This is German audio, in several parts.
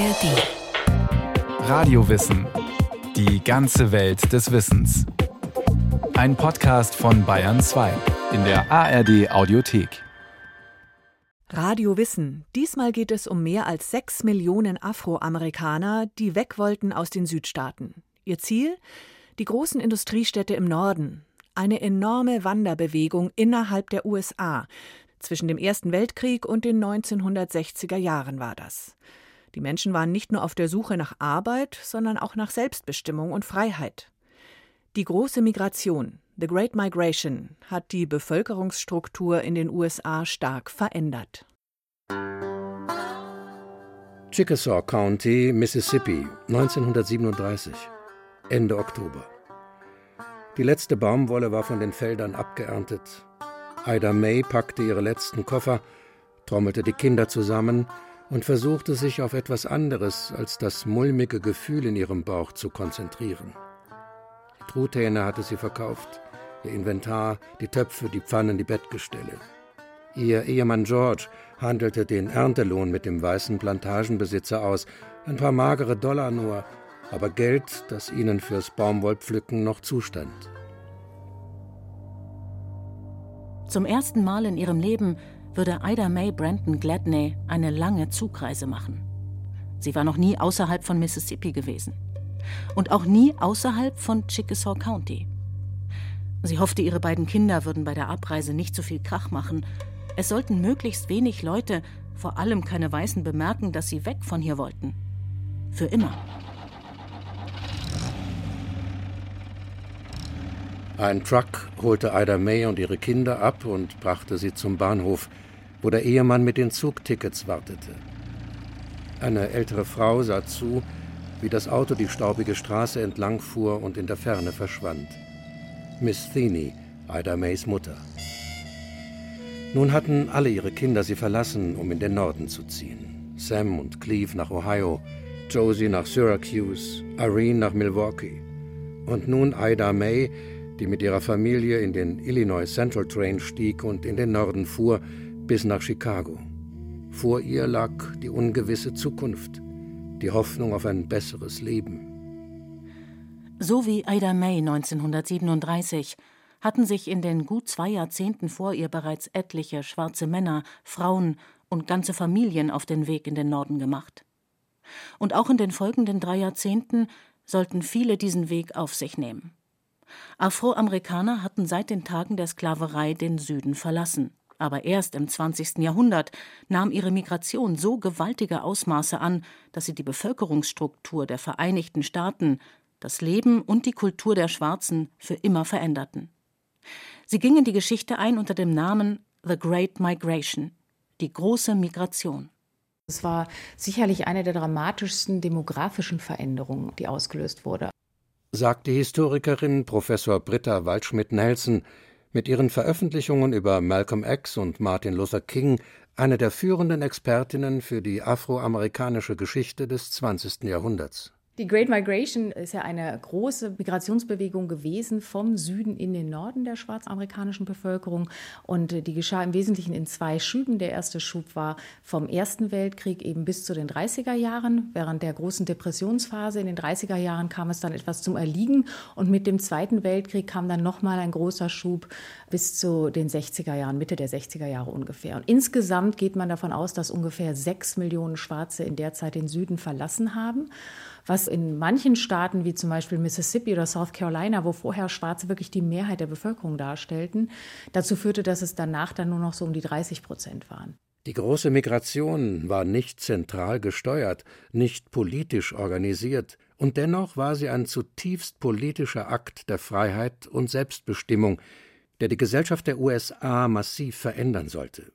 ARD. Radiowissen. Die ganze Welt des Wissens. Ein Podcast von Bayern 2 in der ARD Audiothek. Radio Wissen. Diesmal geht es um mehr als sechs Millionen Afroamerikaner, die weg wollten aus den Südstaaten. Ihr Ziel? Die großen Industriestädte im Norden. Eine enorme Wanderbewegung innerhalb der USA. Zwischen dem Ersten Weltkrieg und den 1960er Jahren war das. Die Menschen waren nicht nur auf der Suche nach Arbeit, sondern auch nach Selbstbestimmung und Freiheit. Die große Migration, The Great Migration, hat die Bevölkerungsstruktur in den USA stark verändert. Chickasaw County, Mississippi, 1937, Ende Oktober. Die letzte Baumwolle war von den Feldern abgeerntet. Ida May packte ihre letzten Koffer, trommelte die Kinder zusammen und versuchte sich auf etwas anderes als das mulmige Gefühl in ihrem Bauch zu konzentrieren. Die Truthähne hatte sie verkauft, ihr Inventar, die Töpfe, die Pfannen, die Bettgestelle. Ihr Ehemann George handelte den Erntelohn mit dem weißen Plantagenbesitzer aus, ein paar magere Dollar nur, aber Geld, das ihnen fürs Baumwollpflücken noch zustand. Zum ersten Mal in ihrem Leben würde Ida May Brandon Gladney eine lange Zugreise machen. Sie war noch nie außerhalb von Mississippi gewesen. Und auch nie außerhalb von Chickasaw County. Sie hoffte, ihre beiden Kinder würden bei der Abreise nicht so viel Krach machen. Es sollten möglichst wenig Leute, vor allem keine Weißen, bemerken, dass sie weg von hier wollten. Für immer. Ein Truck holte Ida May und ihre Kinder ab und brachte sie zum Bahnhof, wo der Ehemann mit den Zugtickets wartete. Eine ältere Frau sah zu, wie das Auto die staubige Straße entlang fuhr und in der Ferne verschwand. Miss Theeney, Ida Mays Mutter. Nun hatten alle ihre Kinder sie verlassen, um in den Norden zu ziehen. Sam und Cleve nach Ohio, Josie nach Syracuse, Irene nach Milwaukee. Und nun Ida May, die mit ihrer Familie in den Illinois Central Train stieg und in den Norden fuhr, bis nach Chicago. Vor ihr lag die ungewisse Zukunft, die Hoffnung auf ein besseres Leben. So wie Ida May 1937 hatten sich in den gut zwei Jahrzehnten vor ihr bereits etliche schwarze Männer, Frauen und ganze Familien auf den Weg in den Norden gemacht. Und auch in den folgenden drei Jahrzehnten sollten viele diesen Weg auf sich nehmen. Afroamerikaner hatten seit den Tagen der Sklaverei den Süden verlassen. Aber erst im 20. Jahrhundert nahm ihre Migration so gewaltige Ausmaße an, dass sie die Bevölkerungsstruktur der Vereinigten Staaten, das Leben und die Kultur der Schwarzen für immer veränderten. Sie ging in die Geschichte ein unter dem Namen The Great Migration, die große Migration. Es war sicherlich eine der dramatischsten demografischen Veränderungen, die ausgelöst wurde sagt die Historikerin Professor Britta Waldschmidt-Nelson mit ihren Veröffentlichungen über Malcolm X und Martin Luther King eine der führenden Expertinnen für die afroamerikanische Geschichte des 20. Jahrhunderts. Die Great Migration ist ja eine große Migrationsbewegung gewesen vom Süden in den Norden der schwarzamerikanischen Bevölkerung. Und die geschah im Wesentlichen in zwei Schüben. Der erste Schub war vom Ersten Weltkrieg eben bis zu den 30er Jahren. Während der großen Depressionsphase in den 30er Jahren kam es dann etwas zum Erliegen. Und mit dem Zweiten Weltkrieg kam dann nochmal ein großer Schub bis zu den 60er Jahren, Mitte der 60er Jahre ungefähr. Und insgesamt geht man davon aus, dass ungefähr sechs Millionen Schwarze in der Zeit den Süden verlassen haben was in manchen Staaten wie zum Beispiel Mississippi oder South Carolina, wo vorher Schwarze wirklich die Mehrheit der Bevölkerung darstellten, dazu führte, dass es danach dann nur noch so um die 30 Prozent waren. Die große Migration war nicht zentral gesteuert, nicht politisch organisiert, und dennoch war sie ein zutiefst politischer Akt der Freiheit und Selbstbestimmung, der die Gesellschaft der USA massiv verändern sollte.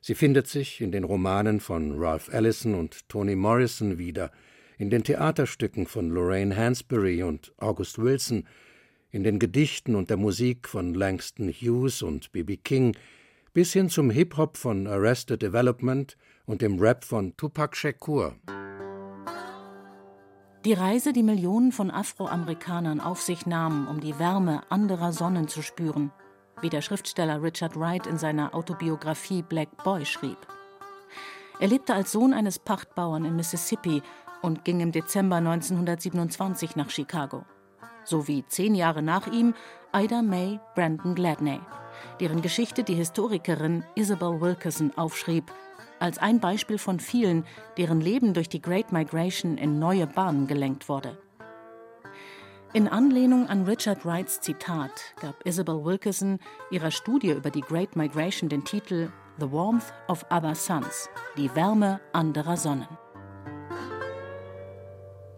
Sie findet sich in den Romanen von Ralph Ellison und Toni Morrison wieder, in den Theaterstücken von Lorraine Hansberry und August Wilson, in den Gedichten und der Musik von Langston Hughes und B.B. King, bis hin zum Hip-Hop von Arrested Development und dem Rap von Tupac Shakur. Die Reise, die Millionen von Afroamerikanern auf sich nahmen, um die Wärme anderer Sonnen zu spüren, wie der Schriftsteller Richard Wright in seiner Autobiografie Black Boy schrieb. Er lebte als Sohn eines Pachtbauern in Mississippi und ging im Dezember 1927 nach Chicago. Sowie zehn Jahre nach ihm Ida May Brandon Gladney, deren Geschichte die Historikerin Isabel Wilkerson aufschrieb, als ein Beispiel von vielen, deren Leben durch die Great Migration in neue Bahnen gelenkt wurde. In Anlehnung an Richard Wrights Zitat gab Isabel Wilkerson ihrer Studie über die Great Migration den Titel The Warmth of Other Suns, die Wärme anderer Sonnen.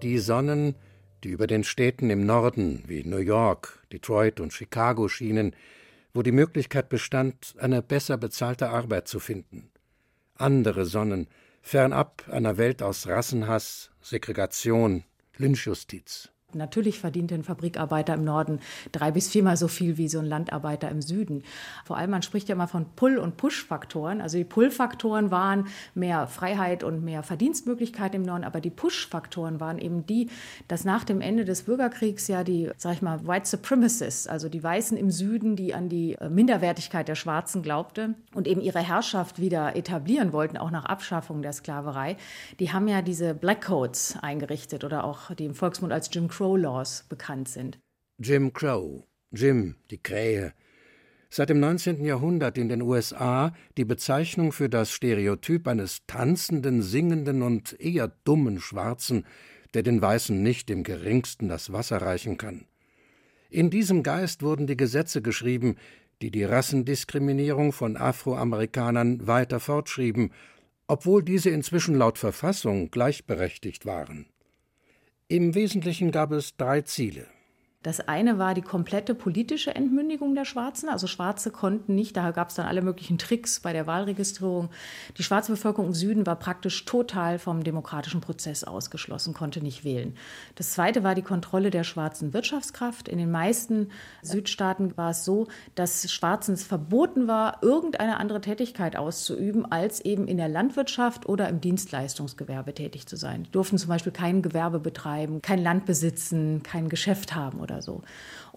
Die Sonnen, die über den Städten im Norden wie New York, Detroit und Chicago schienen, wo die Möglichkeit bestand, eine besser bezahlte Arbeit zu finden. Andere Sonnen, fernab einer Welt aus Rassenhass, Segregation, Lynchjustiz. Natürlich verdient ein Fabrikarbeiter im Norden drei bis viermal so viel wie so ein Landarbeiter im Süden. Vor allem, man spricht ja immer von Pull- und Push-Faktoren. Also die Pull-Faktoren waren mehr Freiheit und mehr Verdienstmöglichkeit im Norden, aber die Push-Faktoren waren eben die, dass nach dem Ende des Bürgerkriegs ja die, sag ich mal, White Supremacists, also die Weißen im Süden, die an die äh, Minderwertigkeit der Schwarzen glaubte und eben ihre Herrschaft wieder etablieren wollten, auch nach Abschaffung der Sklaverei, die haben ja diese Black Codes eingerichtet oder auch die im Volksmund als Jim Crow Crow Laws bekannt sind. Jim Crow, Jim, die Krähe. Seit dem 19. Jahrhundert in den USA die Bezeichnung für das Stereotyp eines tanzenden, singenden und eher dummen Schwarzen, der den Weißen nicht im geringsten das Wasser reichen kann. In diesem Geist wurden die Gesetze geschrieben, die die Rassendiskriminierung von Afroamerikanern weiter fortschrieben, obwohl diese inzwischen laut Verfassung gleichberechtigt waren. Im Wesentlichen gab es drei Ziele. Das eine war die komplette politische Entmündigung der Schwarzen. Also Schwarze konnten nicht, da gab es dann alle möglichen Tricks bei der Wahlregistrierung. Die schwarze Bevölkerung im Süden war praktisch total vom demokratischen Prozess ausgeschlossen, konnte nicht wählen. Das zweite war die Kontrolle der schwarzen Wirtschaftskraft. In den meisten Südstaaten war es so, dass Schwarzen es verboten war, irgendeine andere Tätigkeit auszuüben, als eben in der Landwirtschaft oder im Dienstleistungsgewerbe tätig zu sein. Die durften zum Beispiel kein Gewerbe betreiben, kein Land besitzen, kein Geschäft haben oder so.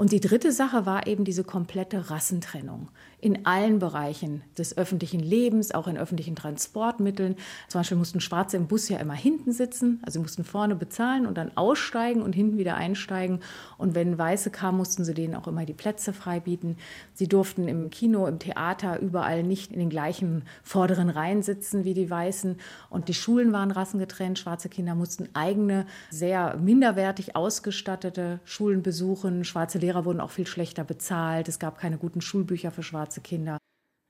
Und die dritte Sache war eben diese komplette Rassentrennung in allen Bereichen des öffentlichen Lebens, auch in öffentlichen Transportmitteln. Zum Beispiel mussten Schwarze im Bus ja immer hinten sitzen, also mussten vorne bezahlen und dann aussteigen und hinten wieder einsteigen. Und wenn Weiße kamen, mussten sie denen auch immer die Plätze freibieten. Sie durften im Kino, im Theater überall nicht in den gleichen vorderen Reihen sitzen wie die Weißen. Und die Schulen waren rassengetrennt. Schwarze Kinder mussten eigene, sehr minderwertig ausgestattete Schulen besuchen. Schwarze Lehrer wurden auch viel schlechter bezahlt. Es gab keine guten Schulbücher für schwarze Kinder.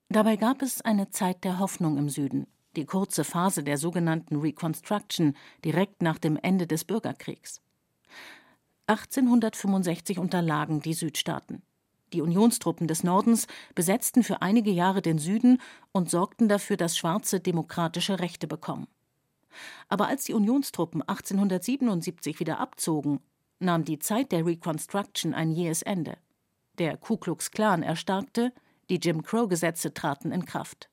Dabei gab es eine Zeit der Hoffnung im Süden, die kurze Phase der sogenannten Reconstruction direkt nach dem Ende des Bürgerkriegs. 1865 unterlagen die Südstaaten. Die Unionstruppen des Nordens besetzten für einige Jahre den Süden und sorgten dafür, dass Schwarze demokratische Rechte bekommen. Aber als die Unionstruppen 1877 wieder abzogen, nahm die Zeit der Reconstruction ein jähes Ende. Der Ku Klux Klan erstarkte, die Jim Crow-Gesetze traten in Kraft.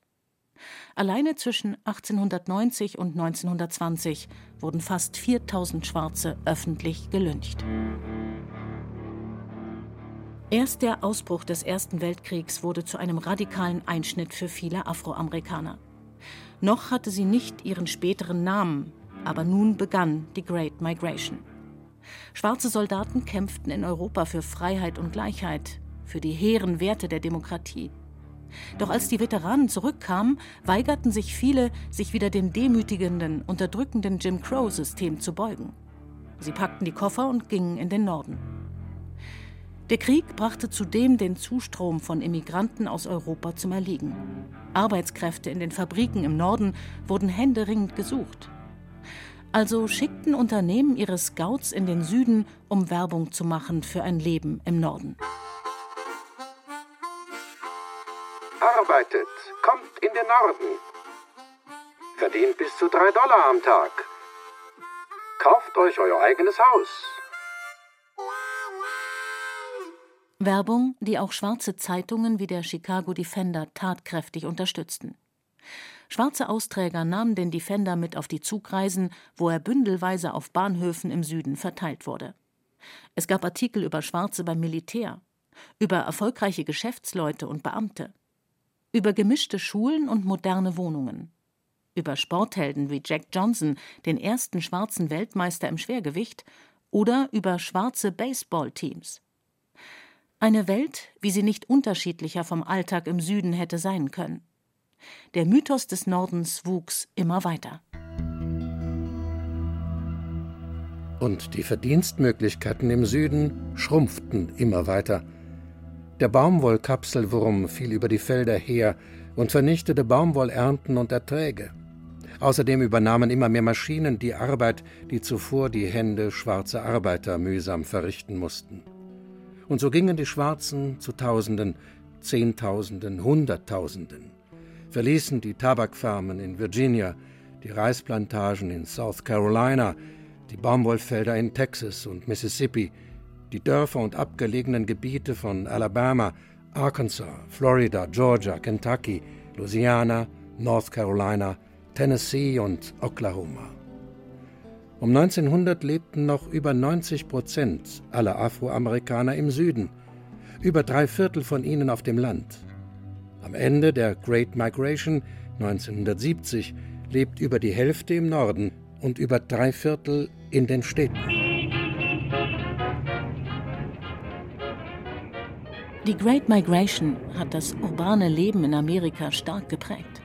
Alleine zwischen 1890 und 1920 wurden fast 4000 Schwarze öffentlich gelyncht. Erst der Ausbruch des Ersten Weltkriegs wurde zu einem radikalen Einschnitt für viele Afroamerikaner. Noch hatte sie nicht ihren späteren Namen, aber nun begann die Great Migration. Schwarze Soldaten kämpften in Europa für Freiheit und Gleichheit, für die hehren Werte der Demokratie. Doch als die Veteranen zurückkamen, weigerten sich viele, sich wieder dem demütigenden, unterdrückenden Jim Crow-System zu beugen. Sie packten die Koffer und gingen in den Norden. Der Krieg brachte zudem den Zustrom von Immigranten aus Europa zum Erliegen. Arbeitskräfte in den Fabriken im Norden wurden händeringend gesucht. Also schickten Unternehmen ihre Scouts in den Süden, um Werbung zu machen für ein Leben im Norden. Arbeitet, kommt in den Norden. Verdient bis zu drei Dollar am Tag. Kauft euch euer eigenes Haus. Werbung, die auch schwarze Zeitungen wie der Chicago Defender tatkräftig unterstützten. Schwarze Austräger nahmen den Defender mit auf die Zugreisen, wo er bündelweise auf Bahnhöfen im Süden verteilt wurde. Es gab Artikel über Schwarze beim Militär, über erfolgreiche Geschäftsleute und Beamte, über gemischte Schulen und moderne Wohnungen, über Sporthelden wie Jack Johnson, den ersten schwarzen Weltmeister im Schwergewicht, oder über schwarze Baseballteams. Eine Welt, wie sie nicht unterschiedlicher vom Alltag im Süden hätte sein können. Der Mythos des Nordens wuchs immer weiter. Und die Verdienstmöglichkeiten im Süden schrumpften immer weiter. Der Baumwollkapselwurm fiel über die Felder her und vernichtete Baumwollernten und Erträge. Außerdem übernahmen immer mehr Maschinen die Arbeit, die zuvor die Hände schwarzer Arbeiter mühsam verrichten mussten. Und so gingen die Schwarzen zu Tausenden, Zehntausenden, Hunderttausenden, verließen die Tabakfarmen in Virginia, die Reisplantagen in South Carolina, die Baumwollfelder in Texas und Mississippi, die Dörfer und abgelegenen Gebiete von Alabama, Arkansas, Florida, Georgia, Kentucky, Louisiana, North Carolina, Tennessee und Oklahoma. Um 1900 lebten noch über 90 Prozent aller Afroamerikaner im Süden, über drei Viertel von ihnen auf dem Land. Am Ende der Great Migration 1970 lebt über die Hälfte im Norden und über drei Viertel in den Städten. Die Great Migration hat das urbane Leben in Amerika stark geprägt,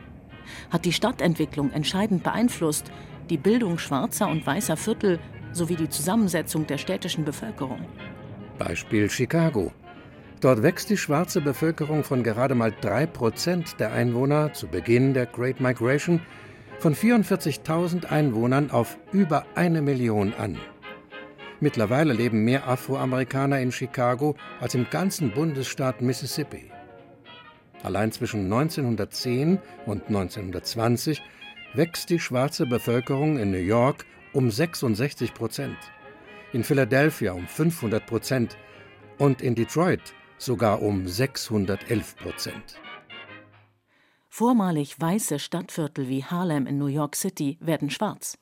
hat die Stadtentwicklung entscheidend beeinflusst, die Bildung schwarzer und weißer Viertel sowie die Zusammensetzung der städtischen Bevölkerung. Beispiel Chicago. Dort wächst die schwarze Bevölkerung von gerade mal 3% der Einwohner zu Beginn der Great Migration von 44.000 Einwohnern auf über eine Million an. Mittlerweile leben mehr Afroamerikaner in Chicago als im ganzen Bundesstaat Mississippi. Allein zwischen 1910 und 1920 wächst die schwarze Bevölkerung in New York um 66 Prozent, in Philadelphia um 500 Prozent und in Detroit sogar um 611 Prozent. Vormalig weiße Stadtviertel wie Harlem in New York City werden schwarz.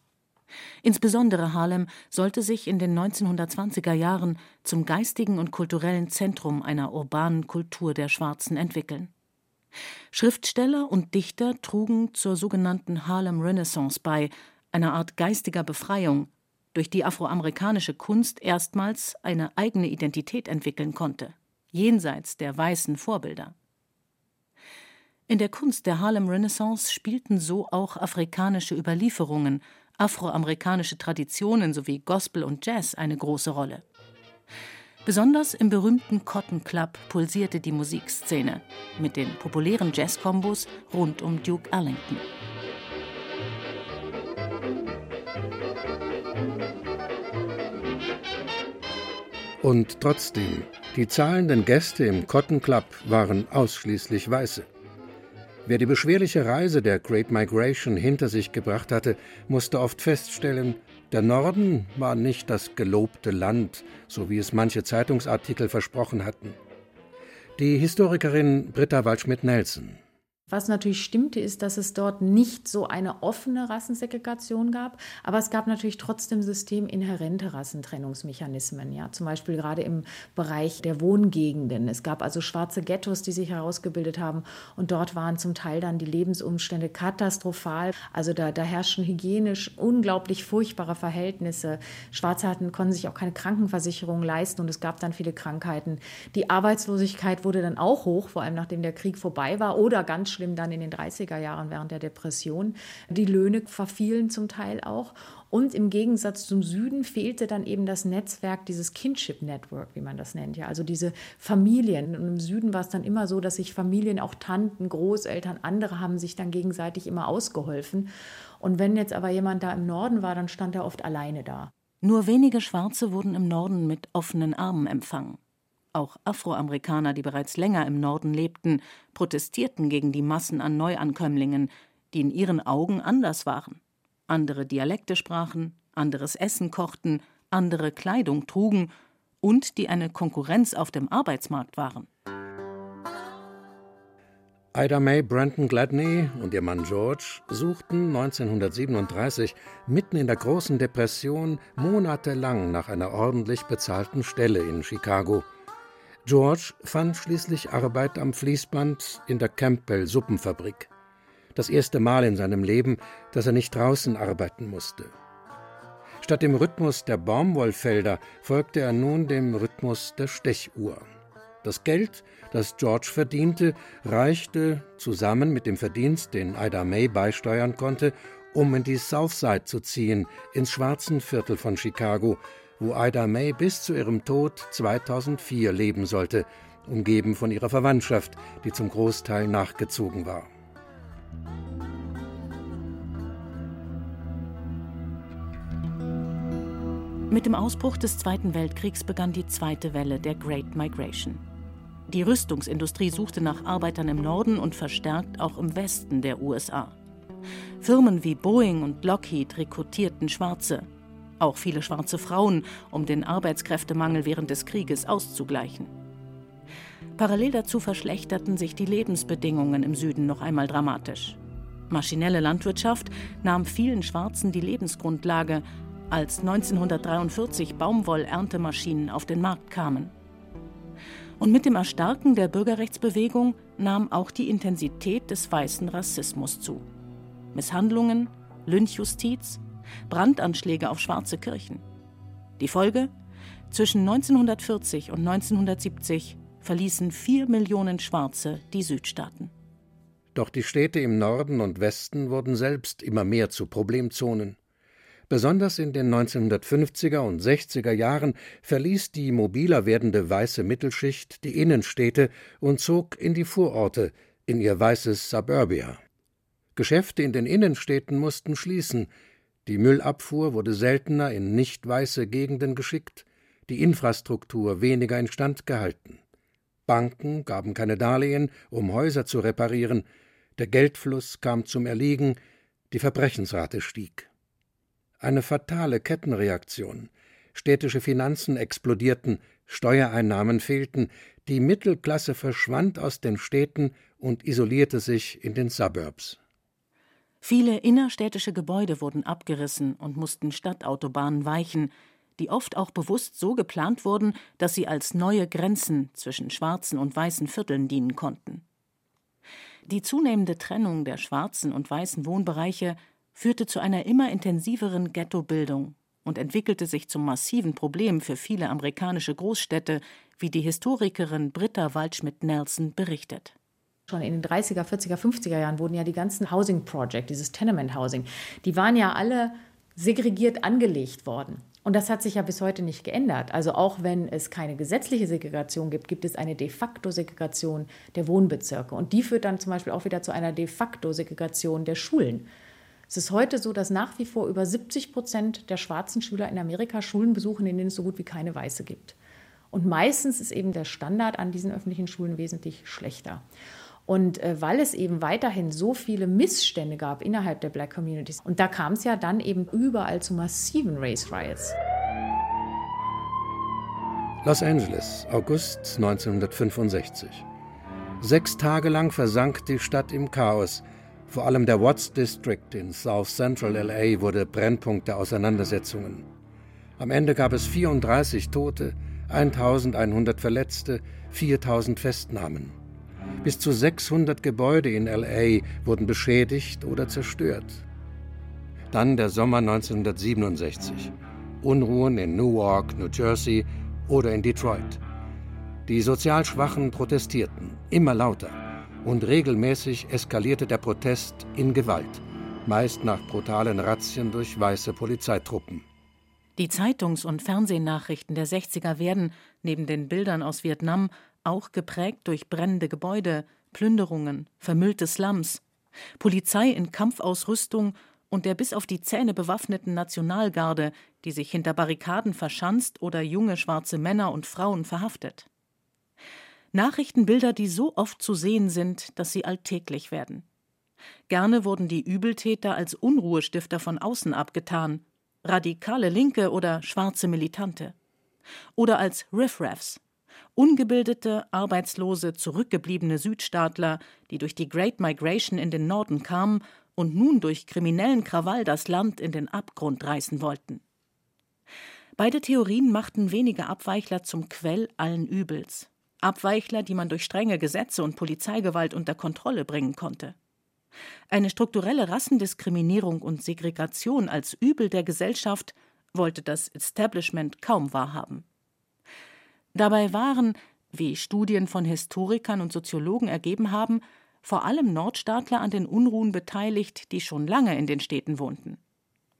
Insbesondere Harlem sollte sich in den 1920er Jahren zum geistigen und kulturellen Zentrum einer urbanen Kultur der Schwarzen entwickeln. Schriftsteller und Dichter trugen zur sogenannten Harlem Renaissance bei, einer Art geistiger Befreiung, durch die afroamerikanische Kunst erstmals eine eigene Identität entwickeln konnte, jenseits der weißen Vorbilder. In der Kunst der Harlem Renaissance spielten so auch afrikanische Überlieferungen, afroamerikanische Traditionen sowie Gospel und Jazz eine große Rolle. Besonders im berühmten Cotton Club pulsierte die Musikszene mit den populären Jazzkombos rund um Duke Ellington. Und trotzdem, die zahlenden Gäste im Cotton Club waren ausschließlich Weiße. Wer die beschwerliche Reise der Great Migration hinter sich gebracht hatte, musste oft feststellen, der Norden war nicht das gelobte Land, so wie es manche Zeitungsartikel versprochen hatten. Die Historikerin Britta Waldschmidt-Nelson was natürlich stimmte, ist, dass es dort nicht so eine offene Rassensegregation gab, aber es gab natürlich trotzdem systeminhärente Rassentrennungsmechanismen, ja, zum Beispiel gerade im Bereich der Wohngegenden. Es gab also schwarze Ghettos, die sich herausgebildet haben und dort waren zum Teil dann die Lebensumstände katastrophal. Also da, da herrschten hygienisch unglaublich furchtbare Verhältnisse. Schwarze hatten, konnten sich auch keine Krankenversicherung leisten und es gab dann viele Krankheiten. Die Arbeitslosigkeit wurde dann auch hoch, vor allem nachdem der Krieg vorbei war oder ganz schlimm schlimm dann in den 30er Jahren während der Depression. Die Löhne verfielen zum Teil auch. Und im Gegensatz zum Süden fehlte dann eben das Netzwerk, dieses Kinship Network, wie man das nennt. Ja, also diese Familien. Und im Süden war es dann immer so, dass sich Familien, auch Tanten, Großeltern, andere haben sich dann gegenseitig immer ausgeholfen. Und wenn jetzt aber jemand da im Norden war, dann stand er oft alleine da. Nur wenige Schwarze wurden im Norden mit offenen Armen empfangen. Auch Afroamerikaner, die bereits länger im Norden lebten, protestierten gegen die Massen an Neuankömmlingen, die in ihren Augen anders waren. Andere Dialekte sprachen, anderes Essen kochten, andere Kleidung trugen und die eine Konkurrenz auf dem Arbeitsmarkt waren. Ida May Brandon Gladney und ihr Mann George suchten 1937 mitten in der großen Depression monatelang nach einer ordentlich bezahlten Stelle in Chicago. George fand schließlich Arbeit am Fließband in der Campbell Suppenfabrik. Das erste Mal in seinem Leben, dass er nicht draußen arbeiten musste. Statt dem Rhythmus der Baumwollfelder folgte er nun dem Rhythmus der Stechuhr. Das Geld, das George verdiente, reichte zusammen mit dem Verdienst, den Ida May beisteuern konnte, um in die Southside zu ziehen, ins schwarzen Viertel von Chicago, wo Ida May bis zu ihrem Tod 2004 leben sollte, umgeben von ihrer Verwandtschaft, die zum Großteil nachgezogen war. Mit dem Ausbruch des Zweiten Weltkriegs begann die zweite Welle der Great Migration. Die Rüstungsindustrie suchte nach Arbeitern im Norden und verstärkt auch im Westen der USA. Firmen wie Boeing und Lockheed rekrutierten Schwarze, auch viele schwarze Frauen, um den Arbeitskräftemangel während des Krieges auszugleichen. Parallel dazu verschlechterten sich die Lebensbedingungen im Süden noch einmal dramatisch. Maschinelle Landwirtschaft nahm vielen Schwarzen die Lebensgrundlage, als 1943 Baumwollerntemaschinen auf den Markt kamen. Und mit dem Erstarken der Bürgerrechtsbewegung nahm auch die Intensität des weißen Rassismus zu. Misshandlungen, Lynchjustiz, Brandanschläge auf schwarze Kirchen. Die Folge? Zwischen 1940 und 1970 verließen vier Millionen Schwarze die Südstaaten. Doch die Städte im Norden und Westen wurden selbst immer mehr zu Problemzonen. Besonders in den 1950er und 60er Jahren verließ die mobiler werdende weiße Mittelschicht die Innenstädte und zog in die Vororte, in ihr weißes Suburbia. Geschäfte in den Innenstädten mussten schließen, die Müllabfuhr wurde seltener in nicht weiße Gegenden geschickt, die Infrastruktur weniger instand gehalten. Banken gaben keine Darlehen, um Häuser zu reparieren, der Geldfluss kam zum Erliegen, die Verbrechensrate stieg eine fatale Kettenreaktion. Städtische Finanzen explodierten, Steuereinnahmen fehlten, die Mittelklasse verschwand aus den Städten und isolierte sich in den Suburbs. Viele innerstädtische Gebäude wurden abgerissen und mussten Stadtautobahnen weichen, die oft auch bewusst so geplant wurden, dass sie als neue Grenzen zwischen schwarzen und weißen Vierteln dienen konnten. Die zunehmende Trennung der schwarzen und weißen Wohnbereiche führte zu einer immer intensiveren Ghettobildung und entwickelte sich zum massiven Problem für viele amerikanische Großstädte, wie die Historikerin Britta Waldschmidt-Nelson berichtet. Schon in den 30er, 40er, 50er Jahren wurden ja die ganzen Housing Project, dieses Tenement Housing, die waren ja alle segregiert angelegt worden. Und das hat sich ja bis heute nicht geändert. Also auch wenn es keine gesetzliche Segregation gibt, gibt es eine de facto Segregation der Wohnbezirke. Und die führt dann zum Beispiel auch wieder zu einer de facto Segregation der Schulen. Es ist heute so, dass nach wie vor über 70 Prozent der schwarzen Schüler in Amerika Schulen besuchen, in denen es so gut wie keine Weiße gibt. Und meistens ist eben der Standard an diesen öffentlichen Schulen wesentlich schlechter. Und äh, weil es eben weiterhin so viele Missstände gab innerhalb der Black Communities, und da kam es ja dann eben überall zu massiven Race Riots. Los Angeles, August 1965. Sechs Tage lang versank die Stadt im Chaos. Vor allem der Watts District in South Central LA wurde Brennpunkt der Auseinandersetzungen. Am Ende gab es 34 Tote, 1100 Verletzte, 4000 Festnahmen. Bis zu 600 Gebäude in LA wurden beschädigt oder zerstört. Dann der Sommer 1967. Unruhen in Newark, New Jersey oder in Detroit. Die sozial Schwachen protestierten, immer lauter und regelmäßig eskalierte der Protest in Gewalt, meist nach brutalen Razzien durch weiße Polizeitruppen. Die Zeitungs- und Fernsehnachrichten der 60er werden, neben den Bildern aus Vietnam, auch geprägt durch brennende Gebäude, Plünderungen, vermüllte Slums, Polizei in Kampfausrüstung und der bis auf die Zähne bewaffneten Nationalgarde, die sich hinter Barrikaden verschanzt oder junge schwarze Männer und Frauen verhaftet. Nachrichtenbilder, die so oft zu sehen sind, dass sie alltäglich werden. Gerne wurden die Übeltäter als Unruhestifter von außen abgetan, radikale Linke oder schwarze Militante. Oder als Riffraffs, ungebildete, arbeitslose, zurückgebliebene Südstaatler, die durch die Great Migration in den Norden kamen und nun durch kriminellen Krawall das Land in den Abgrund reißen wollten. Beide Theorien machten wenige Abweichler zum Quell allen Übels. Abweichler, die man durch strenge Gesetze und Polizeigewalt unter Kontrolle bringen konnte. Eine strukturelle Rassendiskriminierung und Segregation als Übel der Gesellschaft wollte das Establishment kaum wahrhaben. Dabei waren, wie Studien von Historikern und Soziologen ergeben haben, vor allem Nordstaatler an den Unruhen beteiligt, die schon lange in den Städten wohnten.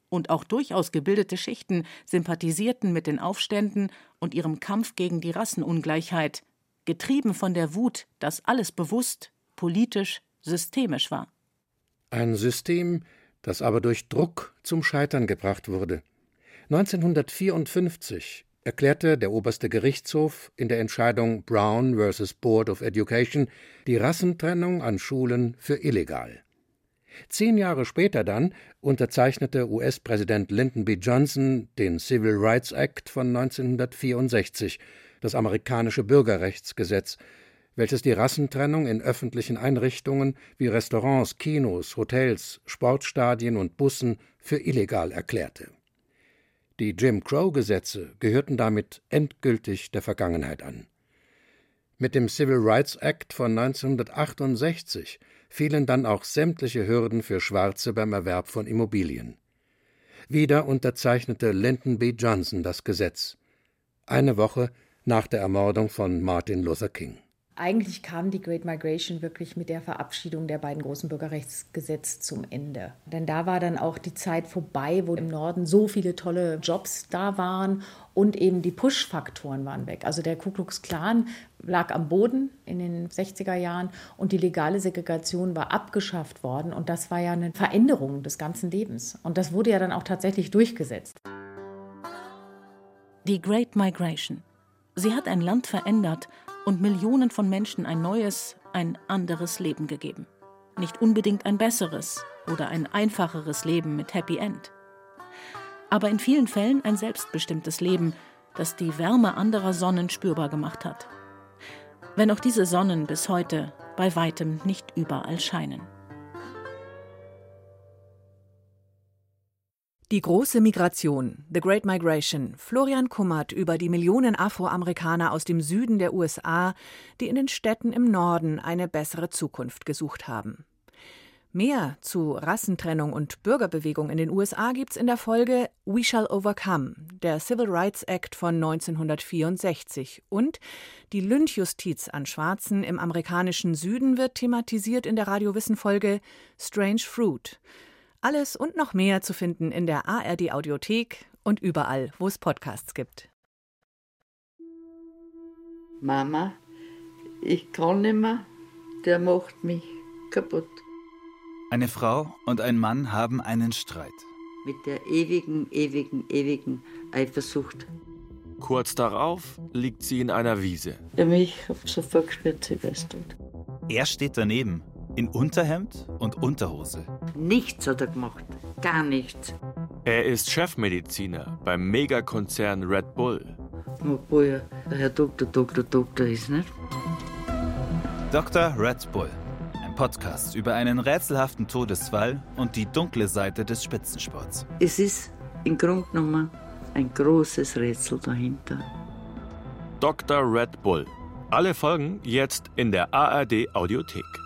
Und auch durchaus gebildete Schichten sympathisierten mit den Aufständen und ihrem Kampf gegen die Rassenungleichheit, getrieben von der Wut, dass alles bewusst, politisch, systemisch war. Ein System, das aber durch Druck zum Scheitern gebracht wurde. 1954 erklärte der oberste Gerichtshof in der Entscheidung Brown vs. Board of Education die Rassentrennung an Schulen für illegal. Zehn Jahre später dann unterzeichnete US-Präsident Lyndon B. Johnson den Civil Rights Act von 1964, das amerikanische Bürgerrechtsgesetz, welches die Rassentrennung in öffentlichen Einrichtungen wie Restaurants, Kinos, Hotels, Sportstadien und Bussen für illegal erklärte. Die Jim Crow-Gesetze gehörten damit endgültig der Vergangenheit an. Mit dem Civil Rights Act von 1968 fielen dann auch sämtliche Hürden für Schwarze beim Erwerb von Immobilien. Wieder unterzeichnete Lyndon B. Johnson das Gesetz. Eine Woche nach der Ermordung von Martin Luther King. Eigentlich kam die Great Migration wirklich mit der Verabschiedung der beiden großen Bürgerrechtsgesetze zum Ende. Denn da war dann auch die Zeit vorbei, wo im Norden so viele tolle Jobs da waren und eben die Push-Faktoren waren weg. Also der Ku Klux Klan lag am Boden in den 60er Jahren und die legale Segregation war abgeschafft worden. Und das war ja eine Veränderung des ganzen Lebens. Und das wurde ja dann auch tatsächlich durchgesetzt. Die Great Migration. Sie hat ein Land verändert und Millionen von Menschen ein neues, ein anderes Leben gegeben. Nicht unbedingt ein besseres oder ein einfacheres Leben mit Happy End. Aber in vielen Fällen ein selbstbestimmtes Leben, das die Wärme anderer Sonnen spürbar gemacht hat. Wenn auch diese Sonnen bis heute bei weitem nicht überall scheinen. Die große Migration, The Great Migration, Florian Kummert über die Millionen Afroamerikaner aus dem Süden der USA, die in den Städten im Norden eine bessere Zukunft gesucht haben. Mehr zu Rassentrennung und Bürgerbewegung in den USA gibt's in der Folge We Shall Overcome, der Civil Rights Act von 1964 und die Lynchjustiz an Schwarzen im amerikanischen Süden wird thematisiert in der Radiowissen-Folge Strange Fruit. Alles und noch mehr zu finden in der ARD Audiothek und überall, wo es Podcasts gibt. Mama, ich kann nicht mehr, der macht mich kaputt. Eine Frau und ein Mann haben einen Streit. Mit der ewigen, ewigen, ewigen Eifersucht. Kurz darauf liegt sie in einer Wiese. Ja, mich hab sofort gespürt, sie weiß tot. Er steht daneben in Unterhemd und Unterhose. Nichts hat er gemacht. Gar nichts. Er ist Chefmediziner beim Megakonzern Red Bull. Obwohl er Herr Doktor, Doktor, Doktor ist, nicht? Dr. Red Bull. Ein Podcast über einen rätselhaften Todesfall und die dunkle Seite des Spitzensports. Es ist im Grunde genommen ein großes Rätsel dahinter. Dr. Red Bull. Alle Folgen jetzt in der ARD Audiothek.